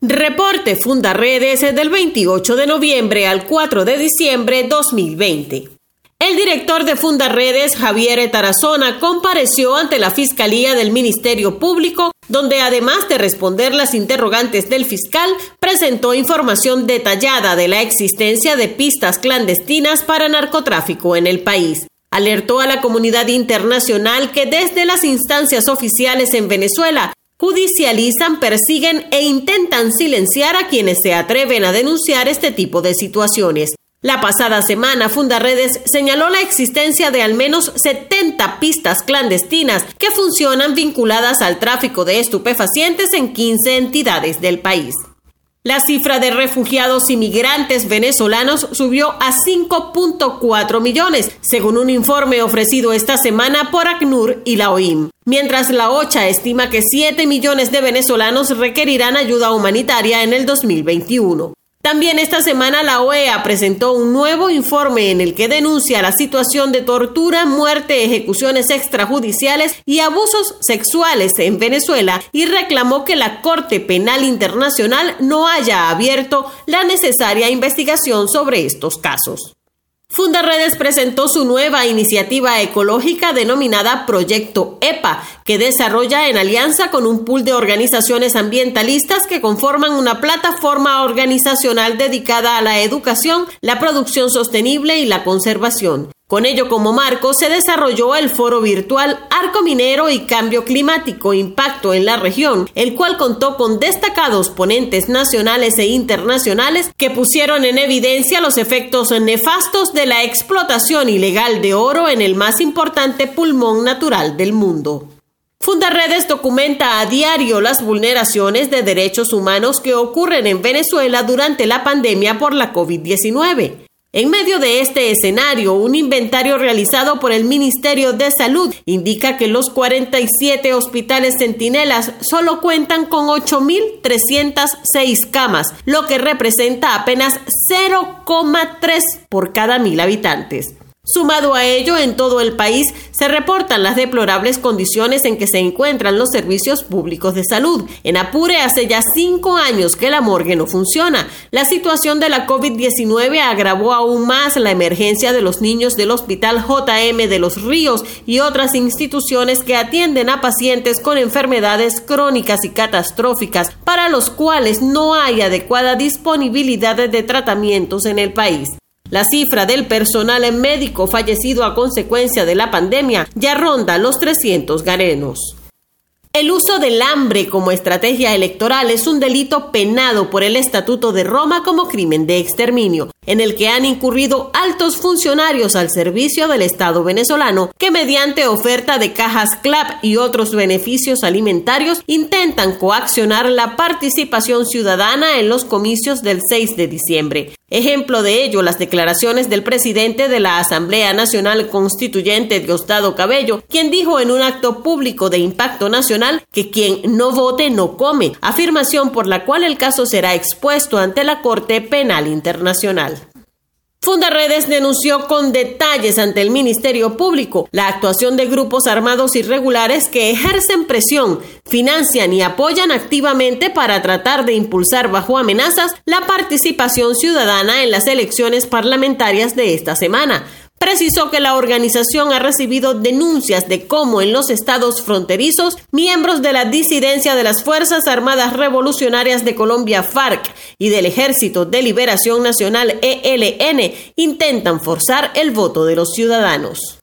Reporte Fundaredes del 28 de noviembre al 4 de diciembre 2020. El director de Fundaredes, Javier Tarazona, compareció ante la Fiscalía del Ministerio Público, donde además de responder las interrogantes del fiscal, presentó información detallada de la existencia de pistas clandestinas para narcotráfico en el país. Alertó a la comunidad internacional que desde las instancias oficiales en Venezuela judicializan, persiguen e intentan silenciar a quienes se atreven a denunciar este tipo de situaciones. La pasada semana, Fundaredes señaló la existencia de al menos 70 pistas clandestinas que funcionan vinculadas al tráfico de estupefacientes en 15 entidades del país. La cifra de refugiados inmigrantes venezolanos subió a 5.4 millones, según un informe ofrecido esta semana por ACNUR y la OIM, mientras la OCHA estima que 7 millones de venezolanos requerirán ayuda humanitaria en el 2021. También esta semana la OEA presentó un nuevo informe en el que denuncia la situación de tortura, muerte, ejecuciones extrajudiciales y abusos sexuales en Venezuela y reclamó que la Corte Penal Internacional no haya abierto la necesaria investigación sobre estos casos. Fundaredes presentó su nueva iniciativa ecológica denominada Proyecto EPA, que desarrolla en alianza con un pool de organizaciones ambientalistas que conforman una plataforma organizacional dedicada a la educación, la producción sostenible y la conservación. Con ello como marco se desarrolló el foro virtual Arco Minero y Cambio Climático Impacto en la región, el cual contó con destacados ponentes nacionales e internacionales que pusieron en evidencia los efectos nefastos de la explotación ilegal de oro en el más importante pulmón natural del mundo. Fundaredes documenta a diario las vulneraciones de derechos humanos que ocurren en Venezuela durante la pandemia por la COVID-19. En medio de este escenario, un inventario realizado por el Ministerio de Salud indica que los 47 hospitales centinelas solo cuentan con 8.306 camas, lo que representa apenas 0,3 por cada mil habitantes. Sumado a ello, en todo el país se reportan las deplorables condiciones en que se encuentran los servicios públicos de salud. En Apure hace ya cinco años que la morgue no funciona. La situación de la COVID-19 agravó aún más la emergencia de los niños del Hospital JM de los Ríos y otras instituciones que atienden a pacientes con enfermedades crónicas y catastróficas para los cuales no hay adecuada disponibilidad de tratamientos en el país. La cifra del personal médico fallecido a consecuencia de la pandemia ya ronda los 300 garenos. El uso del hambre como estrategia electoral es un delito penado por el Estatuto de Roma como crimen de exterminio, en el que han incurrido altos funcionarios al servicio del Estado venezolano que mediante oferta de cajas CLAP y otros beneficios alimentarios intentan coaccionar la participación ciudadana en los comicios del 6 de diciembre. Ejemplo de ello, las declaraciones del presidente de la Asamblea Nacional Constituyente, Diosdado Cabello, quien dijo en un acto público de impacto nacional que quien no vote no come, afirmación por la cual el caso será expuesto ante la Corte Penal Internacional. Fundaredes denunció con detalles ante el Ministerio Público la actuación de grupos armados irregulares que ejercen presión, financian y apoyan activamente para tratar de impulsar bajo amenazas la participación ciudadana en las elecciones parlamentarias de esta semana, precisó que la organización ha recibido denuncias de cómo en los estados fronterizos miembros de la disidencia de las Fuerzas Armadas Revolucionarias de Colombia FARC y del Ejército de Liberación Nacional ELN intentan forzar el voto de los ciudadanos.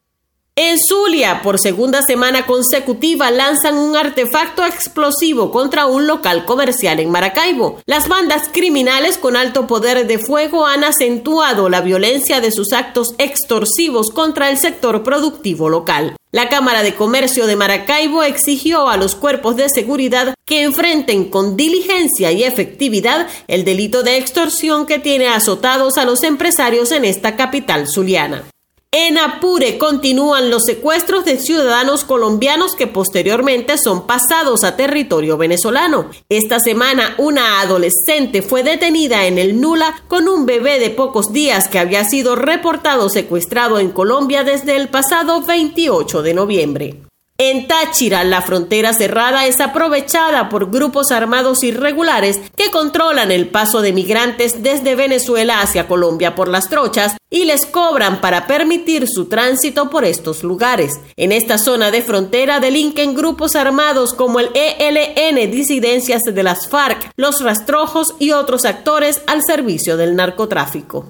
En Zulia, por segunda semana consecutiva, lanzan un artefacto explosivo contra un local comercial en Maracaibo. Las bandas criminales con alto poder de fuego han acentuado la violencia de sus actos extorsivos contra el sector productivo local. La Cámara de Comercio de Maracaibo exigió a los cuerpos de seguridad que enfrenten con diligencia y efectividad el delito de extorsión que tiene azotados a los empresarios en esta capital zuliana. En Apure continúan los secuestros de ciudadanos colombianos que posteriormente son pasados a territorio venezolano. Esta semana una adolescente fue detenida en el Nula con un bebé de pocos días que había sido reportado secuestrado en Colombia desde el pasado 28 de noviembre. En Táchira, la frontera cerrada es aprovechada por grupos armados irregulares que controlan el paso de migrantes desde Venezuela hacia Colombia por las trochas y les cobran para permitir su tránsito por estos lugares. En esta zona de frontera delinquen grupos armados como el ELN, disidencias de las FARC, los rastrojos y otros actores al servicio del narcotráfico.